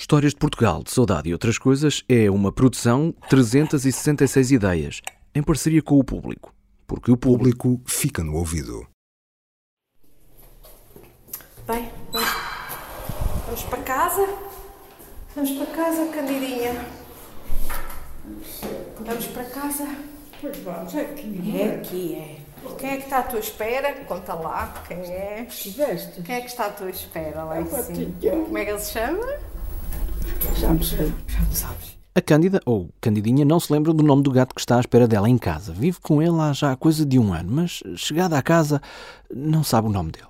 Histórias de Portugal, de Saudade e Outras Coisas é uma produção 366 ideias, em parceria com o público. Porque o O público fica no ouvido. Bem, vamos, vamos para casa? Vamos para casa, Candidinha? Vamos para casa? Pois vamos, é aqui. É aqui, é. Quem é que está à tua espera? Conta lá, quem é? Tiveste? Quem é que está à tua espera lá em É uma cima? Como é que ele se chama? Já me sabes. A Cândida, ou Candidinha, não se lembra do nome do gato que está à espera dela em casa. Vive com ele há já coisa de um ano, mas chegada à casa, não sabe o nome dele.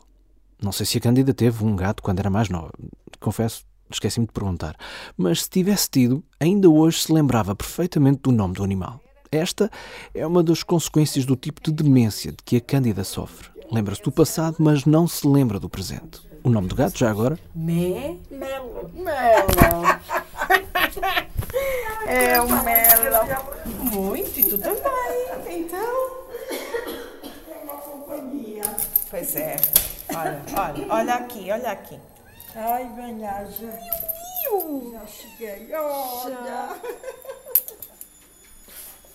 Não sei se a Cândida teve um gato quando era mais nova. Confesso, esqueci-me de perguntar. Mas se tivesse tido, ainda hoje se lembrava perfeitamente do nome do animal. Esta é uma das consequências do tipo de demência de que a Cândida sofre. Lembra-se do passado, mas não se lembra do presente. O nome do gato, já agora? Mé? Melo. Melo. É o Melo. Muito, e tu também. Então. uma companhia. Pois é. Olha, olha, olha aqui, olha aqui. Ai, venhaja. Já cheguei. Olha.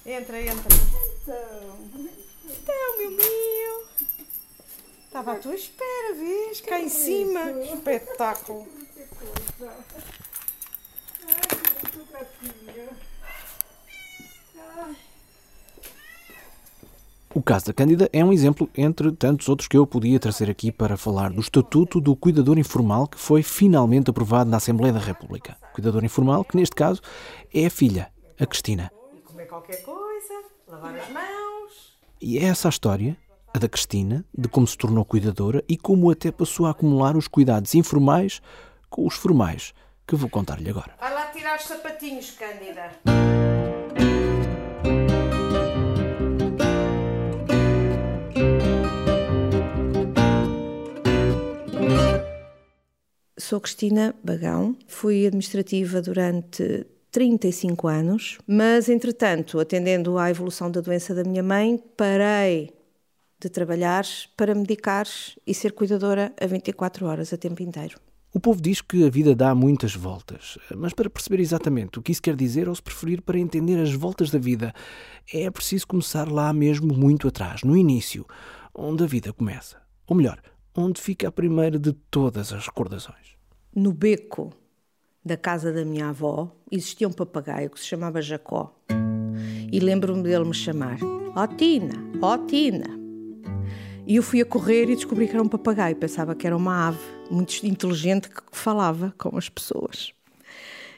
Entra, entra. Então, Então, meu meu. Estava à tua espera, vês? Cá em cima. Espetáculo. que coisa. Ai, que gatinha. Ai, O caso da Cândida é um exemplo entre tantos outros que eu podia trazer aqui para falar do Estatuto do Cuidador Informal que foi finalmente aprovado na Assembleia da República. Cuidador informal, que neste caso é a filha, a Cristina. E comer qualquer coisa, lavar as mãos. E é essa a história, a da Cristina, de como se tornou cuidadora e como até passou a acumular os cuidados informais com os formais, que vou contar-lhe agora. Vai lá tirar os sapatinhos, Cândida. Sou Cristina Bagão, fui administrativa durante 35 anos, mas entretanto, atendendo à evolução da doença da minha mãe, parei de trabalhar para me dedicar e ser cuidadora a 24 horas, a tempo inteiro. O povo diz que a vida dá muitas voltas, mas para perceber exatamente o que isso quer dizer, ou se preferir para entender as voltas da vida, é preciso começar lá mesmo muito atrás, no início, onde a vida começa. Ou melhor, onde fica a primeira de todas as recordações. No beco da casa da minha avó existia um papagaio que se chamava Jacó. E lembro-me dele me chamar: Ó Tina, ó Tina. E eu fui a correr e descobri que era um papagaio. Pensava que era uma ave muito inteligente que falava com as pessoas.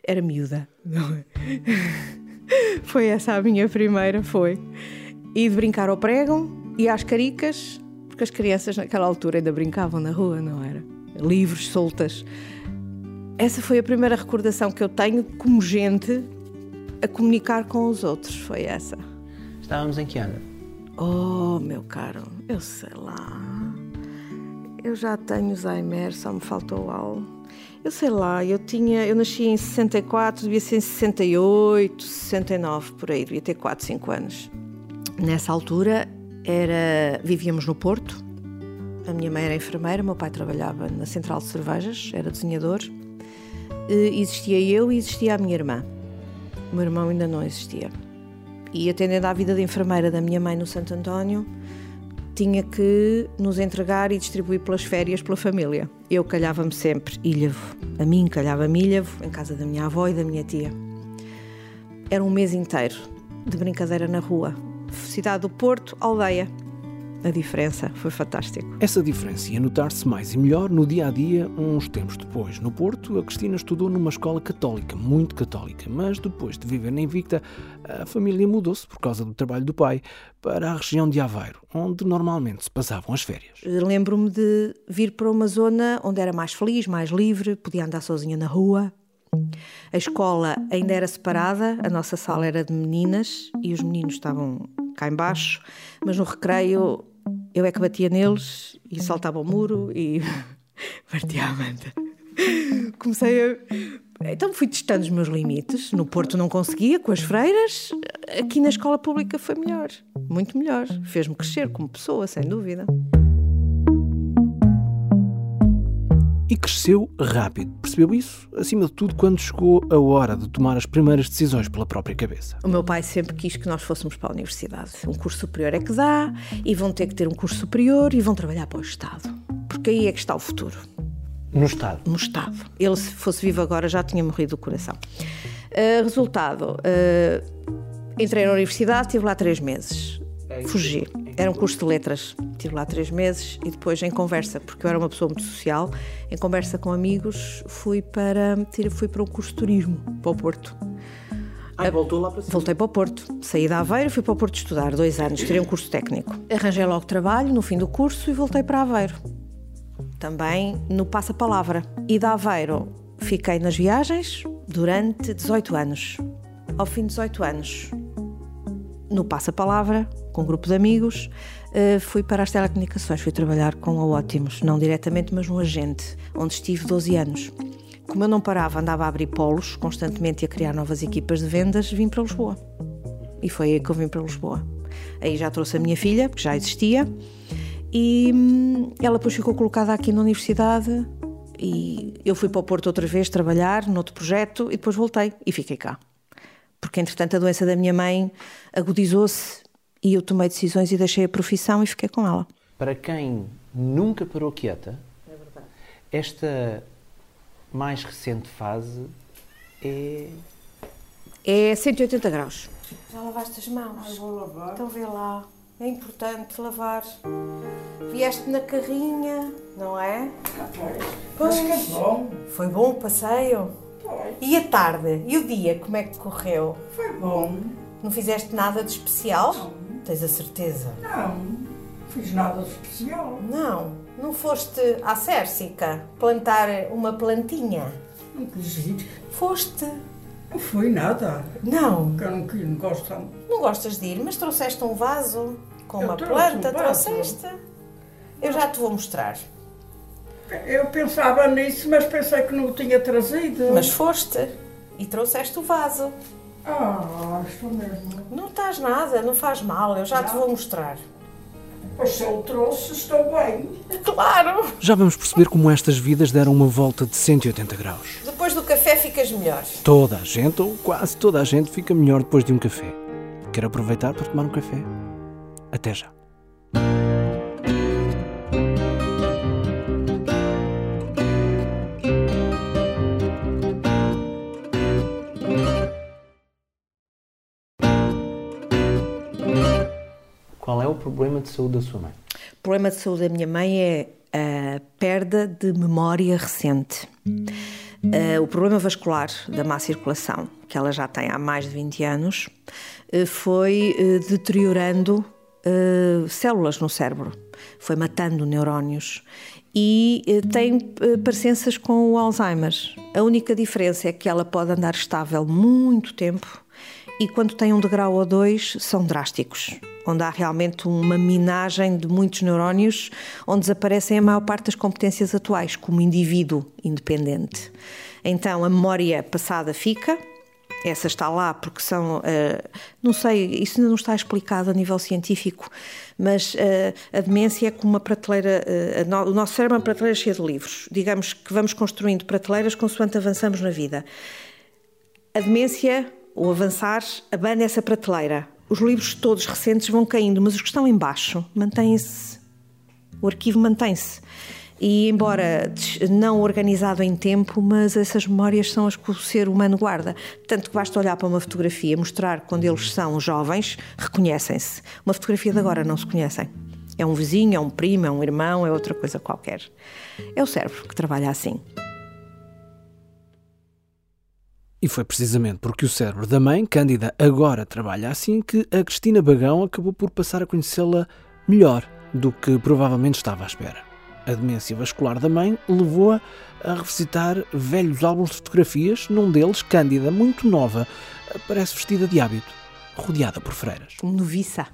Era miúda. Foi essa a minha primeira, foi. E de brincar ao pregam e às caricas, porque as crianças naquela altura ainda brincavam na rua, não era? Livres, soltas. Essa foi a primeira recordação que eu tenho como gente a comunicar com os outros. Foi essa. Estávamos em que ano? Oh, meu caro, eu sei lá. Eu já tenho Alzheimer, só me faltou algo. Eu sei lá, eu tinha, eu nasci em 64, devia ser em 68, 69, por aí, devia ter 4, 5 anos. Nessa altura era, vivíamos no Porto. A minha mãe era enfermeira, meu pai trabalhava na central de cervejas, era desenhador. Eh, Existia eu e existia a minha irmã. O meu irmão ainda não existia. E atendendo à vida de enfermeira da minha mãe no Santo António, tinha que nos entregar e distribuir pelas férias pela família. Eu calhava-me sempre Ilhavo. A mim calhava-me Ilhavo, em casa da minha avó e da minha tia. Era um mês inteiro de brincadeira na rua. Cidade do Porto, aldeia. A diferença foi fantástico. Essa diferença ia notar-se mais e melhor no dia a dia, uns tempos depois. No Porto, a Cristina estudou numa escola católica, muito católica, mas depois de viver na Invicta, a família mudou-se, por causa do trabalho do pai, para a região de Aveiro, onde normalmente se passavam as férias. Lembro-me de vir para uma zona onde era mais feliz, mais livre, podia andar sozinha na rua. A escola ainda era separada, a nossa sala era de meninas e os meninos estavam cá embaixo, mas no recreio eu é que batia neles e saltava o muro e partia a manta. Comecei a. Então fui testando os meus limites. No Porto não conseguia, com as freiras. Aqui na escola pública foi melhor. Muito melhor. Fez-me crescer como pessoa, sem dúvida. E cresceu rápido. Percebeu isso, acima de tudo, quando chegou a hora de tomar as primeiras decisões pela própria cabeça. O meu pai sempre quis que nós fôssemos para a universidade. Um curso superior é que dá, e vão ter que ter um curso superior e vão trabalhar para o Estado. Porque aí é que está o futuro. No Estado? No Estado. Ele, se fosse vivo agora, já tinha morrido do coração. Uh, resultado, uh, entrei na universidade, estive lá três meses. Fugi. Era um curso de letras. Estive lá três meses e depois, em conversa, porque eu era uma pessoa muito social, em conversa com amigos, fui para, fui para um curso de turismo, para o Porto. Ah, voltou lá para cima. Voltei para o Porto. Saí da Aveiro, fui para o Porto estudar, dois anos, tirei um curso técnico. Arranjei logo trabalho no fim do curso e voltei para Aveiro. Também no Passa Palavra. E da Aveiro fiquei nas viagens durante 18 anos. Ao fim de 18 anos, no Passa Palavra, com um grupo de amigos, eh, fui para as telecomunicações, fui trabalhar com a Ótimos, não diretamente, mas no agente, onde estive 12 anos. Como eu não parava, andava a abrir polos constantemente e a criar novas equipas de vendas, vim para Lisboa. E foi aí que eu vim para Lisboa. Aí já trouxe a minha filha, que já existia, e hum, ela depois ficou colocada aqui na universidade. E eu fui para o Porto outra vez trabalhar noutro projeto e depois voltei e fiquei cá. Porque entretanto a doença da minha mãe agudizou-se e eu tomei decisões e deixei a profissão e fiquei com ela. Para quem nunca parou quieta, é esta mais recente fase é. É 180 graus. Já lavaste as mãos? Ai, vou lavar. Então vê lá. É importante lavar. Vieste na carrinha, não é? Pois que é bom. Foi bom o passeio? Foi. E a tarde? E o dia, como é que correu? Foi bom. Não fizeste nada de especial? Tens a certeza? Não, fiz nada de especial. Não. Não foste à Cérsica plantar uma plantinha? Não quis ir. Foste. Não fui nada. Não. Porque eu não, não gosto. Não gostas de ir, mas trouxeste um vaso com Eu uma planta, um trouxeste? Eu já te vou mostrar. Eu pensava nisso, mas pensei que não o tinha trazido. Mas foste e trouxeste o vaso. Ah, estou mesmo. Não estás nada, não faz mal, eu já te vou mostrar. Pois se eu trouxe, estou bem. Claro! Já vamos perceber como estas vidas deram uma volta de 180 graus. Depois do café ficas melhor. Toda a gente, ou quase toda a gente, fica melhor depois de um café. Quer aproveitar para tomar um café? Até já. Problema de saúde da sua mãe? O problema de saúde da minha mãe é a perda de memória recente. Uh, o problema vascular da má circulação, que ela já tem há mais de 20 anos, uh, foi uh, deteriorando células no cérebro, foi matando neurónios e tem parecenças com o Alzheimer. A única diferença é que ela pode andar estável muito tempo e quando tem um degrau ou dois são drásticos, onde há realmente uma minagem de muitos neurónios, onde desaparecem a maior parte das competências atuais como indivíduo independente. Então a memória passada fica, essa está lá porque são, uh, não sei, isso ainda não está explicado a nível científico, mas uh, a demência é como uma prateleira, uh, no, o nosso cérebro é uma prateleira cheia de livros. Digamos que vamos construindo prateleiras consoante avançamos na vida. A demência, o avançar, abana essa prateleira. Os livros todos recentes vão caindo, mas os que estão em baixo mantêm-se. O arquivo mantém-se. E embora não organizado em tempo, mas essas memórias são as que o ser humano guarda. Tanto que basta olhar para uma fotografia, mostrar quando eles são jovens, reconhecem-se. Uma fotografia de agora não se conhecem. É um vizinho, é um primo, é um irmão, é outra coisa qualquer. É o cérebro que trabalha assim. E foi precisamente porque o cérebro da mãe, Cândida, agora trabalha assim que a Cristina Bagão acabou por passar a conhecê-la melhor do que provavelmente estava à espera. A demência vascular da mãe levou-a a revisitar velhos álbuns de fotografias, num deles, Cândida, muito nova, aparece vestida de hábito, rodeada por freiras. Como noviça.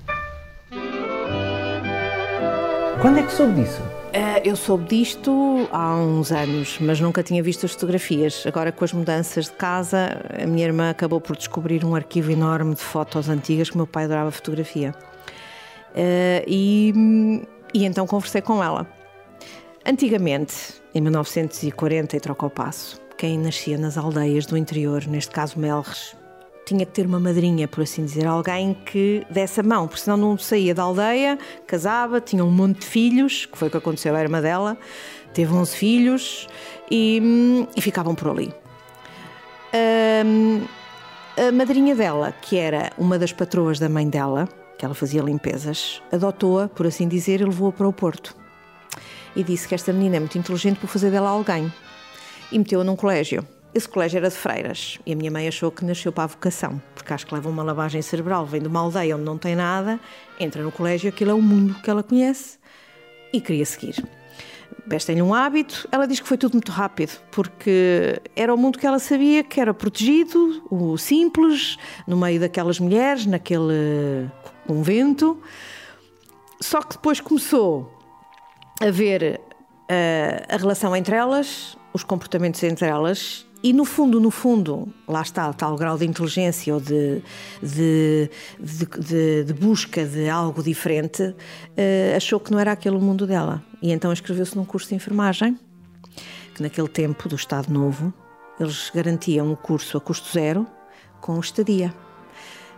Quando é que soube disso? Uh, eu soube disto há uns anos, mas nunca tinha visto as fotografias. Agora, com as mudanças de casa, a minha irmã acabou por descobrir um arquivo enorme de fotos antigas que meu pai adorava fotografia. Uh, e, e então conversei com ela. Antigamente, em 1940 e troca o passo. Quem nascia nas aldeias do interior, neste caso Melres, tinha que ter uma madrinha, por assim dizer, alguém que desse a mão, porque senão não saía da aldeia, casava, tinha um monte de filhos, que foi o que aconteceu à irmã dela, teve 11 filhos e, e ficavam por ali. Um, a madrinha dela, que era uma das patroas da mãe dela, que ela fazia limpezas, adotou-a, por assim dizer, e levou-a para o Porto. E disse que esta menina é muito inteligente por fazer dela alguém. E meteu-a num colégio. Esse colégio era de freiras e a minha mãe achou que nasceu para a vocação, porque acho que leva uma lavagem cerebral, vem de uma aldeia onde não tem nada, entra no colégio, aquilo é o mundo que ela conhece e queria seguir. Vestem-lhe um hábito, ela diz que foi tudo muito rápido, porque era o mundo que ela sabia que era protegido, o simples, no meio daquelas mulheres, naquele convento. Só que depois começou a ver uh, a relação entre elas, os comportamentos entre elas e no fundo, no fundo, lá está tal grau de inteligência ou de, de, de, de busca de algo diferente, uh, achou que não era aquele o mundo dela. E então inscreveu-se num curso de enfermagem, que naquele tempo do Estado Novo, eles garantiam o curso a custo zero com estadia.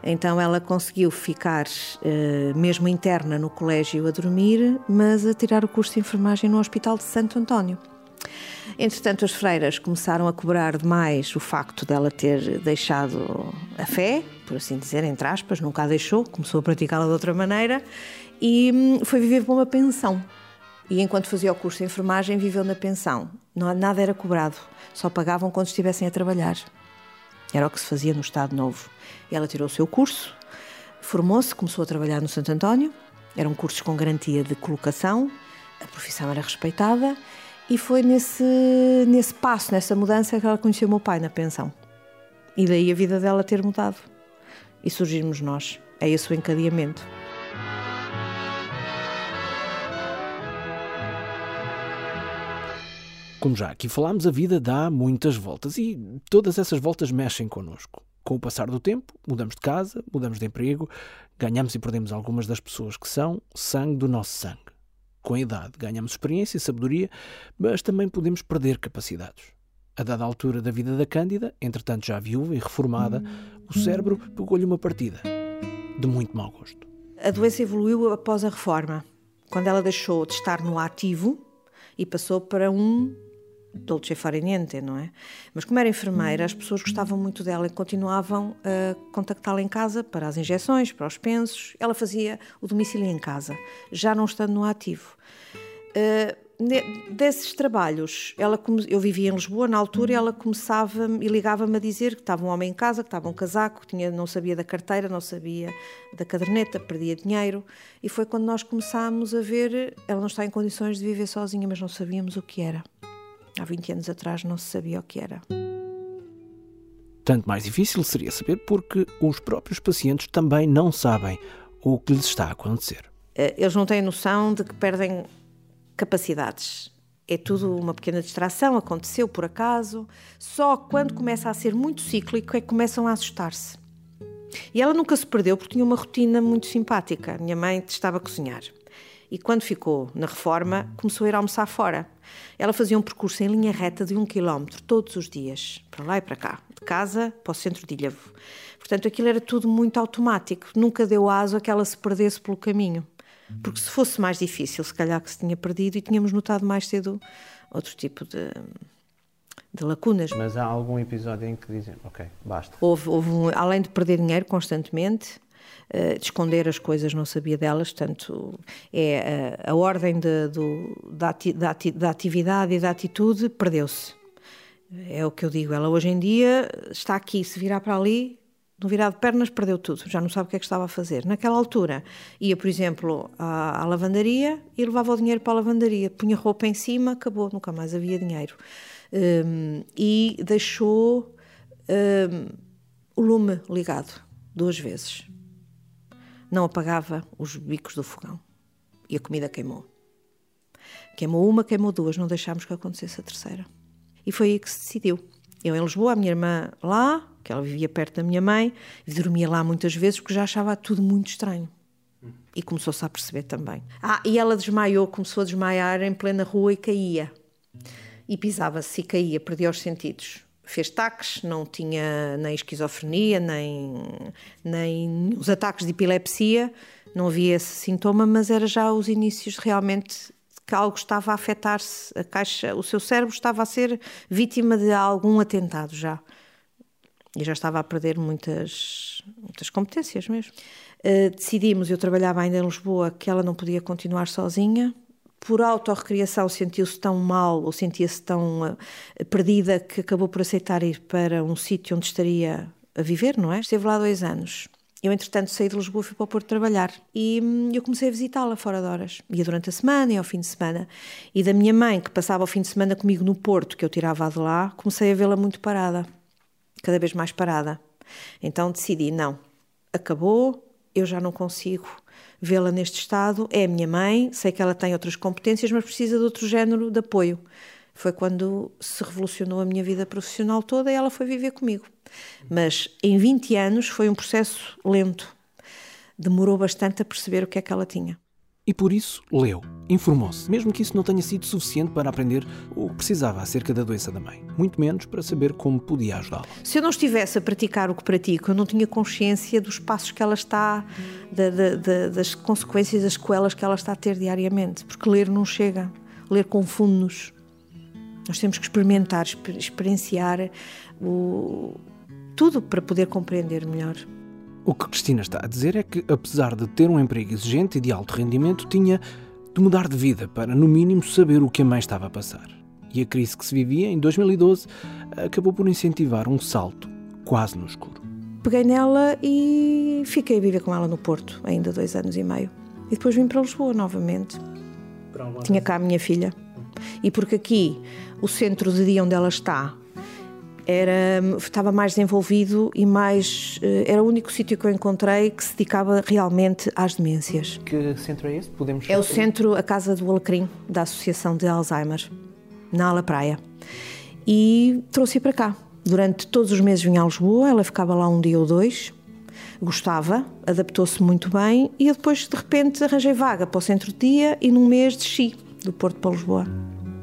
Então ela conseguiu ficar, uh, mesmo interna no colégio, a dormir, mas a tirar o curso de enfermagem no Hospital de Santo António. Entretanto, as freiras começaram a cobrar demais o facto dela ter deixado a fé, por assim dizer, entre aspas, nunca a deixou, começou a praticá-la de outra maneira e hum, foi viver para uma pensão. E enquanto fazia o curso de enfermagem, viveu na pensão. Nada era cobrado, só pagavam quando estivessem a trabalhar. Era o que se fazia no Estado Novo. Ela tirou o seu curso, formou-se, começou a trabalhar no Santo António. Eram cursos com garantia de colocação, a profissão era respeitada e foi nesse, nesse passo, nessa mudança, que ela conheceu o meu pai na pensão. E daí a vida dela ter mudado. E surgirmos nós. É esse o encadeamento. Como já aqui falámos, a vida dá muitas voltas e todas essas voltas mexem connosco. Com o passar do tempo, mudamos de casa, mudamos de emprego, ganhamos e perdemos algumas das pessoas que são sangue do nosso sangue. Com a idade, ganhamos experiência e sabedoria, mas também podemos perder capacidades. A dada altura da vida da Cândida, entretanto já viúva e reformada, o cérebro pegou-lhe uma partida, de muito mau gosto. A doença evoluiu após a reforma, quando ela deixou de estar no ativo e passou para um dolce fare niente, não é? Mas como era enfermeira, as pessoas gostavam muito dela e continuavam a contactá-la em casa para as injeções, para os pensos. Ela fazia o domicílio em casa, já não estando no ativo. Uh, desses trabalhos, ela, eu vivia em Lisboa na altura e ela começava e ligava-me a dizer que estava um homem em casa, que estava um casaco, que tinha, não sabia da carteira, não sabia da caderneta, perdia dinheiro. E foi quando nós começámos a ver, ela não está em condições de viver sozinha, mas não sabíamos o que era. Há 20 anos atrás não se sabia o que era. Tanto mais difícil seria saber porque os próprios pacientes também não sabem o que lhes está a acontecer. Eh, eles não têm noção de que perdem capacidades. É tudo uma pequena distração, aconteceu por acaso. Só quando começa a ser muito cíclico é que começam a assustar-se. E ela nunca se perdeu porque tinha uma rotina muito simpática. A minha mãe estava a cozinhar. E quando ficou na reforma, começou a ir almoçar fora. Ela fazia um percurso em linha reta de um quilómetro todos os dias, para lá e para cá, de casa para o centro de Ilhavo. Portanto, aquilo era tudo muito automático, nunca deu aso a que ela se perdesse pelo caminho. Porque se fosse mais difícil, se calhar que se tinha perdido e tínhamos notado mais cedo outro tipo de, de lacunas. Mas há algum episódio em que dizem, ok, basta. Houve, houve um, além de perder dinheiro constantemente, uh, de esconder as coisas, não sabia delas, portanto, é a, a ordem de, do, da, ati, da, ati, da atividade e da atitude perdeu-se. É o que eu digo. Ela hoje em dia está aqui, se virar para ali, no virar de pernas perdeu tudo, já não sabe o que é que estava a fazer. Naquela altura, ia, por exemplo, à, à, lavandaria e levava o dinheiro para a lavandaria, punha roupa em cima, acabou, nunca mais havia dinheiro. Um, e deixou um, o lume ligado duas vezes não apagava os bicos do fogão. E a comida queimou. Queimou uma, queimou duas, não deixámos que acontecesse a terceira. E foi aí que se decidiu. Eu em Lisboa, a minha irmã lá, que ela vivia perto da minha mãe, e dormia lá muitas vezes porque já achava tudo muito estranho. E começou-se a perceber também. Ah, e ela desmaiou, começou a desmaiar em plena rua e caía. e pisava-se e caía, perdia os sentidos. Fez taques, não tinha nem esquizofrenia, nem, nem os ataques de epilepsia, não havia esse sintoma, mas era já os inícios realmente que algo estava a afetar-se, a caixa, o seu cérebro estava a ser vítima de algum atentado já. E já estava a perder muitas, muitas competências mesmo. Uh, decidimos, eu trabalhava ainda em Lisboa, que ela não podia continuar sozinha. Por autorrecriação sentiu-se tão mal ou sentia-se tão uh, perdida que acabou por aceitar ir para um sítio onde estaria a viver, não é? Esteve lá dois anos. Eu, entretanto, saí de Lisboa e fui para o Porto trabalhar. E hum, eu comecei a visitá-la fora de horas. Ia durante a semana e ao fim de semana. E da minha mãe, que passava o fim de semana comigo no Porto, que eu tirava de lá, comecei a vê-la muito parada. Cada vez mais parada. Então decidi, não, acabou, eu já não consigo vê-la neste estado. É a minha mãe, sei que ela tem outras competências, mas precisa de outro género de apoio. Foi quando se revolucionou a minha vida profissional toda e ela foi viver comigo. Mas em 20 anos foi um processo lento. Demorou bastante a perceber o que é que ela tinha. E por isso leu, informou-se, mesmo que isso não tenha sido suficiente para aprender o que precisava acerca da doença da mãe, muito menos para saber como podia ajudá-la. Se eu não estivesse a praticar o que pratico, eu não tinha consciência dos passos que ela está, da, da, da, das consequências, das sequelas que ela está a ter diariamente, porque ler não chega, ler confunde-nos. Nós temos que experimentar, experienciar o, tudo para poder compreender melhor. O que Cristina está a dizer é que, apesar de ter um emprego exigente e de alto rendimento, tinha de mudar de vida para, no mínimo, saber o que a mãe estava a passar. E a crise que se vivia em 2012 acabou por incentivar um salto quase no escuro. Peguei nela e fiquei a viver com ela no Porto, ainda dois anos e meio. E depois vim para Lisboa novamente. Tinha cá a minha filha. E porque aqui o centro de dia onde ela está era, estava mais desenvolvido e mais. Eh, era o único sítio que eu encontrei que se dedicava realmente às demências. Que centro é esse? Podemos é o centro, a Casa do Alecrim, da Associação de Alzheimer, na Ala Praia. E trouxe-a para cá. Durante todos os meses vinha a Lisboa, ela ficava lá um dia ou dois, gostava, adaptou-se muito bem e eu depois, de repente, arranjei vaga para o centro de dia e num mês desci do Porto para Lisboa.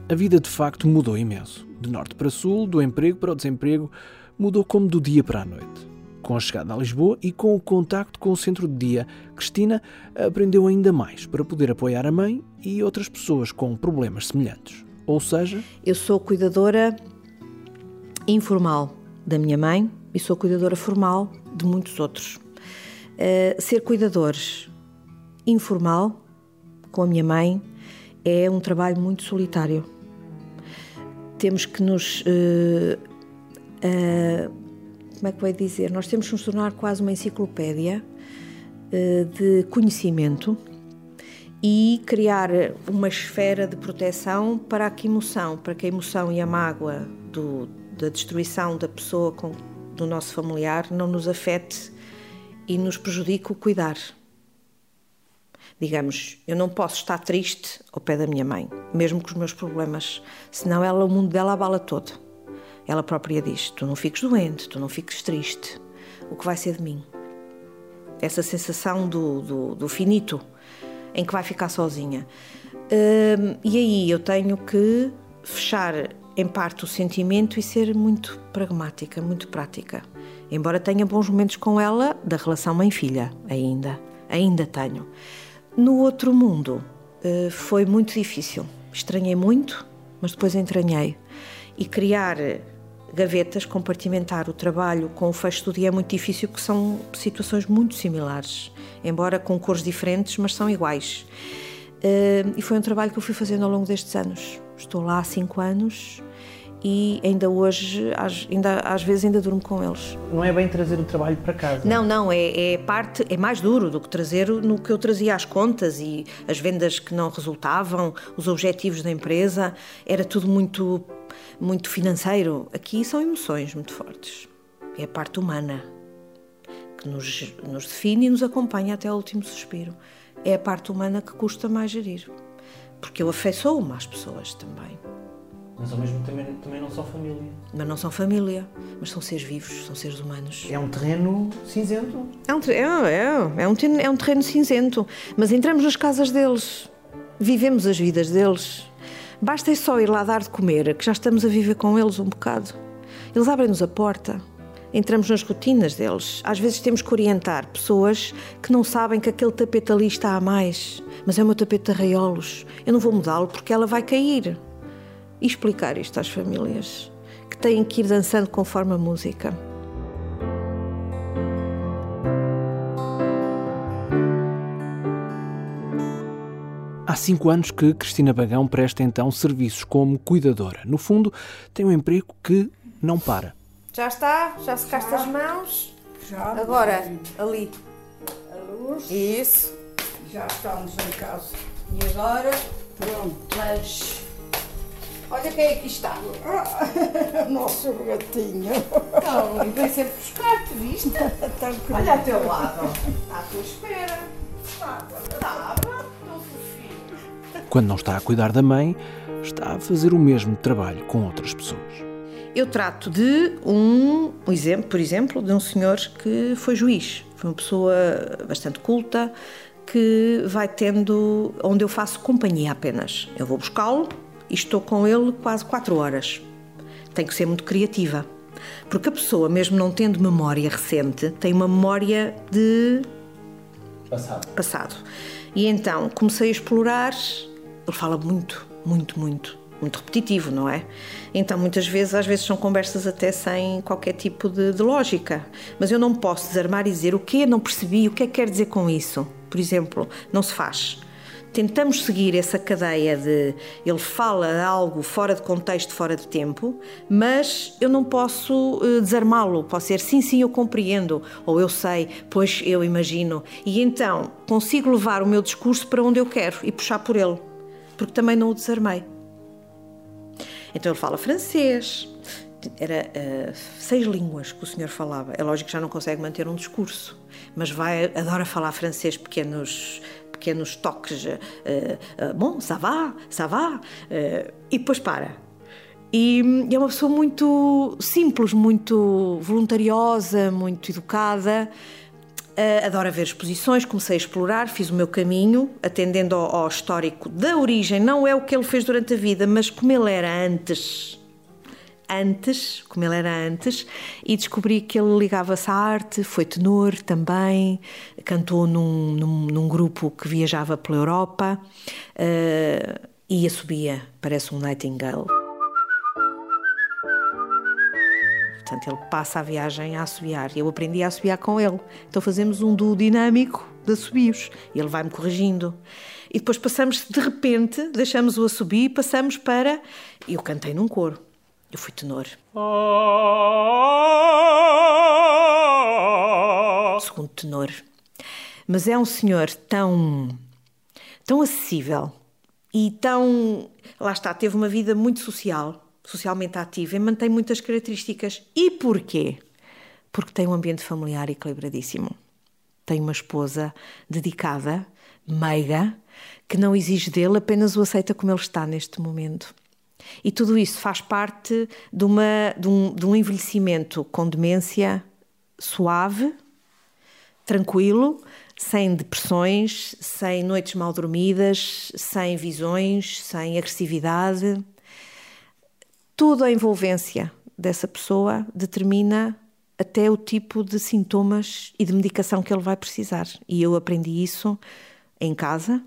A vida de facto mudou imenso. De norte para sul, do emprego para o desemprego, mudou como do dia para a noite. Com a chegada a Lisboa e com o contacto com o centro de dia, Cristina aprendeu ainda mais para poder apoiar a mãe e outras pessoas com problemas semelhantes. Ou seja, eu sou cuidadora informal da minha mãe e sou cuidadora formal de muitos outros. Uh, ser cuidadores informal com a minha mãe é um trabalho muito solitário temos que nos. Uh, uh, como é que vai dizer? Nós temos que nos tornar quase uma enciclopédia uh, de conhecimento e criar uma esfera de proteção para a emoção, para que a emoção e a mágoa do, da destruição da pessoa com, do nosso familiar não nos afete e nos prejudique o cuidar. Digamos, eu não posso estar triste ao pé da minha mãe, mesmo com os meus problemas, senão ela, o mundo dela abala todo. Ela própria diz: Tu não fiques doente, tu não fiques triste, o que vai ser de mim? Essa sensação do, do, do finito em que vai ficar sozinha. Hum, e aí eu tenho que fechar em parte o sentimento e ser muito pragmática, muito prática. Embora tenha bons momentos com ela, da relação mãe-filha, ainda, ainda tenho. No outro mundo eh, foi muito difícil. Estranhei muito, mas depois entranhei. E criar gavetas, compartimentar o trabalho com o fecho do dia é muito difícil, porque são situações muito similares, embora com cores diferentes, mas são iguais. Eh, e foi um trabalho que eu fui fazendo ao longo destes anos. Estou lá há cinco anos e ainda hoje, ainda, às vezes, ainda durmo com eles. Não é bem trazer o trabalho para casa? Não, não, é, é parte, é mais duro do que trazer no que eu trazia as contas e as vendas que não resultavam, os objetivos da empresa, era tudo muito, muito financeiro. Aqui são emoções muito fortes. É a parte humana que nos, nos define e nos acompanha até ao último suspiro. É a parte humana que custa mais gerir, porque eu afeiçoo-me às pessoas também. Mas ao mesmo tempo também, também não são família. Mas não são família, mas são seres vivos, são seres humanos. É um terreno cinzento. É um, é, é, é, um, é um terreno cinzento, mas entramos nas casas deles, vivemos as vidas deles, Basta é só ir lá dar de comer, que já estamos a viver com eles um bocado. Eles abrem-nos a porta, entramos nas rotinas deles. Às vezes temos que orientar pessoas que não sabem que aquele tapete ali está a mais, mas é o meu tapete de arraiolos. Eu não vou mudá-lo porque ela vai cair. E explicar isto às famílias, que têm que ir dançando conforme a música. Há cinco anos que Cristina Bagão presta então serviços como cuidadora. No fundo, tem um emprego que não para. Já está? Já secaste as mãos? Já. Agora, ali. A luz. Isso. Já estamos em casa. E agora, Pronto. mas. Olha quem aqui está. Nosso gatinho. Então, e vem sempre buscar-te, viste? Querido. Olha ao teu lado, à tua espera. Estava, fofinho. Quando não está a cuidar da mãe, está a fazer o mesmo trabalho com outras pessoas. Eu trato de um, um exemplo, por exemplo, de um senhor que foi juiz. Foi uma pessoa bastante culta que vai tendo onde eu faço companhia apenas. Eu vou buscá-lo e estou com ele quase quatro horas. Tenho que ser muito criativa. Porque a pessoa, mesmo não tendo memória recente, tem uma memória de Passado. passado. E então comecei a explorar. Ele fala muito, muito, muito, muito repetitivo, não é? Então muitas vezes, às vezes são conversas até sem qualquer tipo de, de lógica. Mas eu não posso desarmar e dizer o que não percebi, o que é que quer dizer com isso. Por exemplo, não se faz. Tentamos seguir essa cadeia de ele fala algo fora de contexto, fora de tempo, mas eu não posso eh, desarmá-lo. Posso ser sim, sim, eu compreendo, ou eu sei, pois eu imagino. E então consigo levar o meu discurso para onde eu quero e puxar por ele, porque também não o desarmei. Então ele fala francês, era uh, seis línguas que o senhor falava. É lógico que já não consegue manter um discurso, mas vai, adora falar francês, pequenos, pequenos toques. Uh, uh, bom, ça va, ça va. e depois para. E, e é uma pessoa muito simples, muito voluntariosa, muito educada. Adora ver exposições, comecei a explorar, fiz o meu caminho, atendendo ao, ao, histórico da origem. Não é o que ele fez durante a vida, mas como ele era antes. Antes, como ele era antes, e descobri que ele ligava-se à arte, foi tenor também, cantou num, num, num grupo que viajava pela Europa uh, e assobia, parece um Nightingale. Portanto, ele passa a viagem a assobiar. Eu aprendi a assobiar com ele. Então fazemos um duo dinâmico de assobios. E ele vai-me corrigindo. E depois passamos, de repente, deixamos o assobio e passamos para... Eu cantei num coro. Eu fui tenor. Segundo tenor. Mas é um senhor tão... tão acessível. E tão... Lá está, teve uma vida muito social socialmente ativa e mantém muitas características. E porquê? Porque tem um ambiente familiar equilibradíssimo. Tem uma esposa dedicada, meiga, que não exige dele, apenas o aceita como ele está neste momento. E tudo isso faz parte de, uma, de, um, de um envelhecimento com demência suave, tranquilo, sem depressões, sem noites mal dormidas, sem visões, sem agressividade toda a envolvência dessa pessoa determina até o tipo de sintomas e de medicação que ele vai precisar. E eu aprendi isso em casa,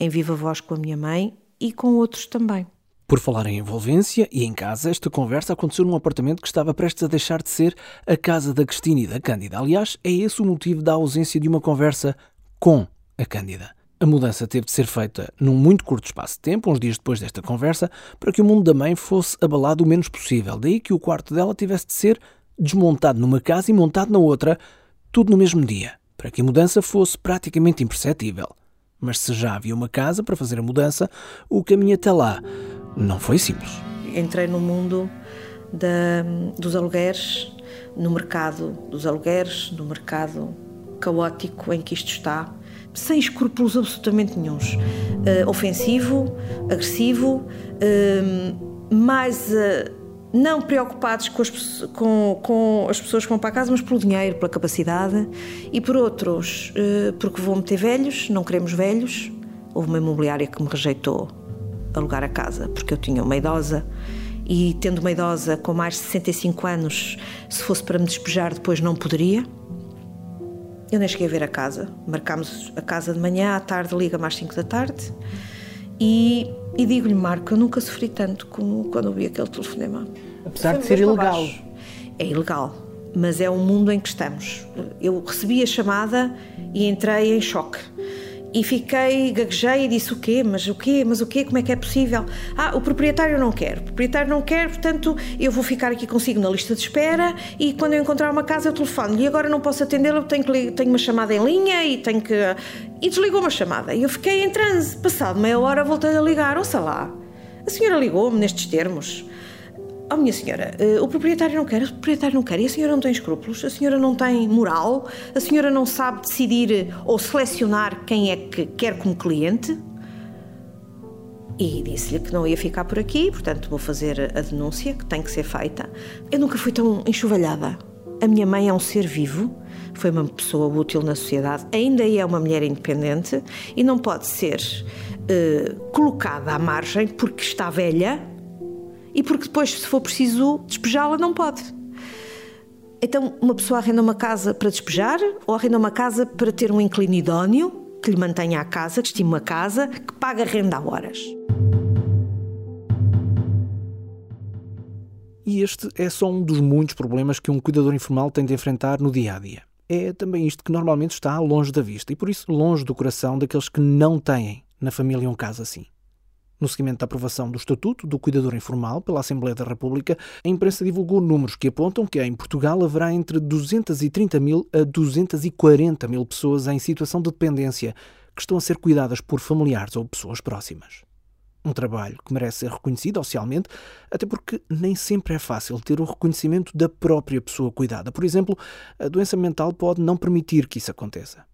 em viva voz com a minha mãe e com outros também. Por falar em envolvência e em casa, esta conversa aconteceu num apartamento que estava prestes a deixar de ser a casa da Cristina e da Cândida. Aliás, é esse o motivo da ausência de uma conversa com a Cândida. A mudança teve de ser feita num muito curto espaço de tempo, uns dias depois desta conversa, para que o mundo da mãe fosse abalado o menos possível. Daí que o quarto dela tivesse de ser desmontado numa casa e montado na outra, tudo no mesmo dia, para que a mudança fosse praticamente imperceptível. Mas se já havia uma casa para fazer a mudança, o caminho até lá não foi simples. Entrei no mundo da, dos alugueres, no mercado dos alugueres, no mercado caótico em que isto está sem escrúpulos absolutamente nenhums. Uh, ofensivo, agressivo, uh, mais uh, não preocupados com as, com, com as, pessoas que vão para a casa, mas pelo dinheiro, pela capacidade. E por outros, porque vou meter velhos, não queremos velhos. Houve uma imobiliária que me rejeitou alugar a casa, porque eu tinha uma idosa e tendo uma idosa com mais de 65 anos, se fosse para me despejar depois não poderia. Eu nem cheguei a ver a casa. Marcámos a casa de manhã, à tarde liga mais 5 da tarde. E, e digo-lhe, Marco, eu nunca sofri tanto como quando ouvi aquele telefonema. Apesar de ser ilegal. É ilegal, mas é o mundo em que estamos. Eu recebi a chamada e entrei em choque. E fiquei, gaguejei e disse o quê? Mas o quê? Mas o quê? Como é que é possível? Ah, o proprietário não quer. O proprietário não quer, portanto, eu vou ficar aqui consigo na lista de espera e quando eu encontrar uma casa eu telefono e agora não posso atendê-lo, tenho, que, tenho uma chamada em linha e tenho que... E desligou uma chamada. E eu fiquei em transe. Passado meia hora voltei a ligar. Ouça lá, a senhora ligou-me nestes termos. Oh, minha senhora, uh, o proprietário não quer, o proprietário não quer, e a senhora não tem escrúpulos, a senhora não tem moral, a senhora não sabe decidir ou selecionar quem é que quer como cliente. E disse-lhe que não ia ficar por aqui, portanto vou fazer a denúncia que tem que ser feita. Eu nunca fui tão enxovalhada. A minha mãe é um ser vivo, foi uma pessoa útil na sociedade, ainda é uma mulher independente e não pode ser uh, colocada à margem porque está velha e porque depois, se for preciso despejá-la, não pode. Então, uma pessoa arrenda uma casa para despejar ou arrenda uma casa para ter um inquilino idóneo que lhe mantenha a casa, que estime a casa, que paga renda a horas. E este é só um dos muitos problemas que um cuidador informal tem de enfrentar no dia a dia. É também isto que normalmente está longe da vista e por isso longe do coração daqueles que não têm na família um caso assim. No seguimento da aprovação do Estatuto do Cuidador Informal pela Assembleia da República, a imprensa divulgou números que apontam que em Portugal haverá entre 230 mil a 240 mil pessoas em situação de dependência que estão a ser cuidadas por familiares ou pessoas próximas. Um trabalho que merece ser reconhecido oficialmente, até porque nem sempre é fácil ter o reconhecimento da própria pessoa cuidada. Por exemplo, a doença mental pode não permitir que isso aconteça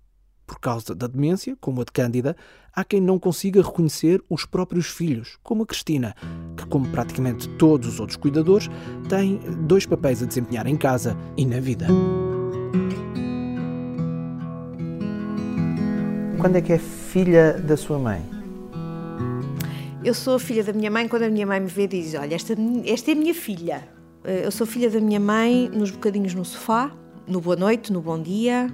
por causa da demência, como a de Cândida, há quem não consiga reconhecer os próprios filhos, como a Cristina, que, como praticamente todos os outros cuidadores, tem dois papéis a desempenhar em casa e na vida. Quando é que é filha da sua mãe? Eu sou filha da minha mãe quando a minha mãe me vê e diz: Olha, esta, esta é a minha filha. Eh, eu sou filha da minha mãe nos bocadinhos no sofá, no boa noite, no bom dia,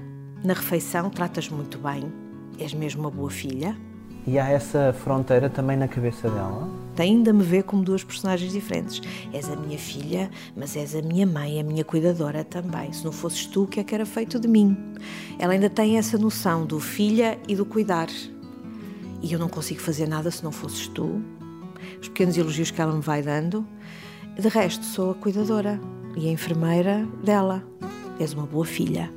na refeição tratas muito bem, és mesmo uma boa filha. E há essa fronteira também na cabeça dela? Ainda me vê como duas personagens diferentes. És a minha filha, mas és a minha mãe, a minha cuidadora também. Se não fosses tu, o que é que era feito de mim? Ela ainda tem essa noção do filha e do cuidar. E eu não consigo fazer nada se não fosses tu. Os pequenos elogios que ela me vai dando. De resto, sou a cuidadora e a enfermeira dela. És uma boa filha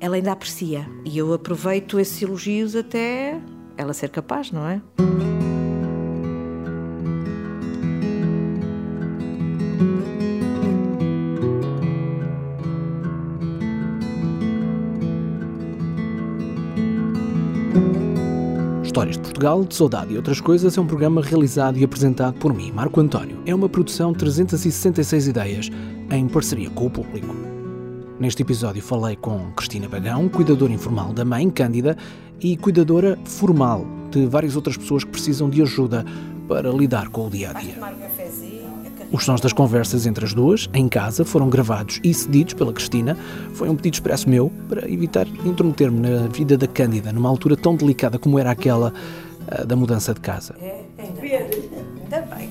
ela ainda aprecia. E eu aproveito esses elogios até ela ser capaz, não é? Histórias de Portugal, de Saudade e outras coisas é um programa realizado e apresentado por mim, Marco António. É uma produção 366 ideias em parceria com o público. Neste episódio falei com Cristina Bagão, cuidadora informal da mãe, Cândida, e cuidadora formal de várias outras pessoas que precisam de ajuda para lidar com o dia a dia. Os sons das conversas entre as duas, em casa, foram gravados e cedidos pela Cristina. Foi um pedido expresso meu para evitar intrometer-me na vida da Cândida, numa altura tão delicada como era aquela uh, da mudança de casa. É, ainda bem.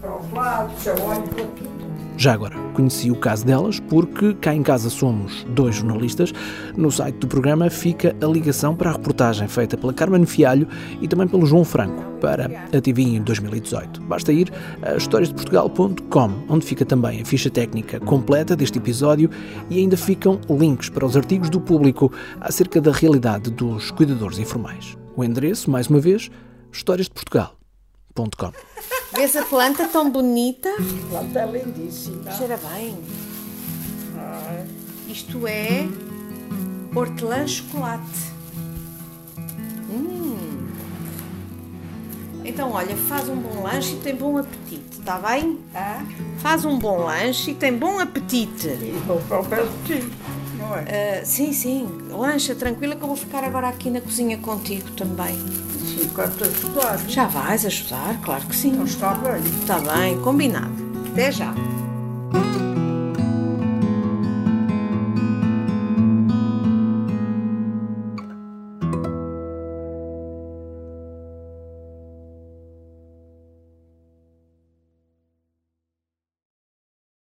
Para os lados, olho para tudo. Já agora, conheci o caso delas porque cá em casa somos dois jornalistas. No site do programa fica a ligação para a reportagem feita pela Carmen Fialho e também pelo João Franco para a TV em 2018. Basta ir a historiasdeportugal.com, onde fica também a ficha técnica completa deste episódio e ainda ficam links para os artigos do público acerca da realidade dos cuidadores informais. O endereço, mais uma vez, historiasdeportugal.com. Vês a planta tão bonita? A planta é lindíssima. Cheira bem. Isto é hortelã chocolate. Hum. Então, olha, faz um bom lanche e tem bom apetite, está bem? Ah? Faz um bom lanche e tem bom apetite. E de ti. não é? Ah, sim, sim. Lancha tranquila que eu vou ficar agora aqui na cozinha contigo também. Sim, quando ajudar. Já vais ajudar? Claro que sim. Então está bem. Está bem, combinado. Até já.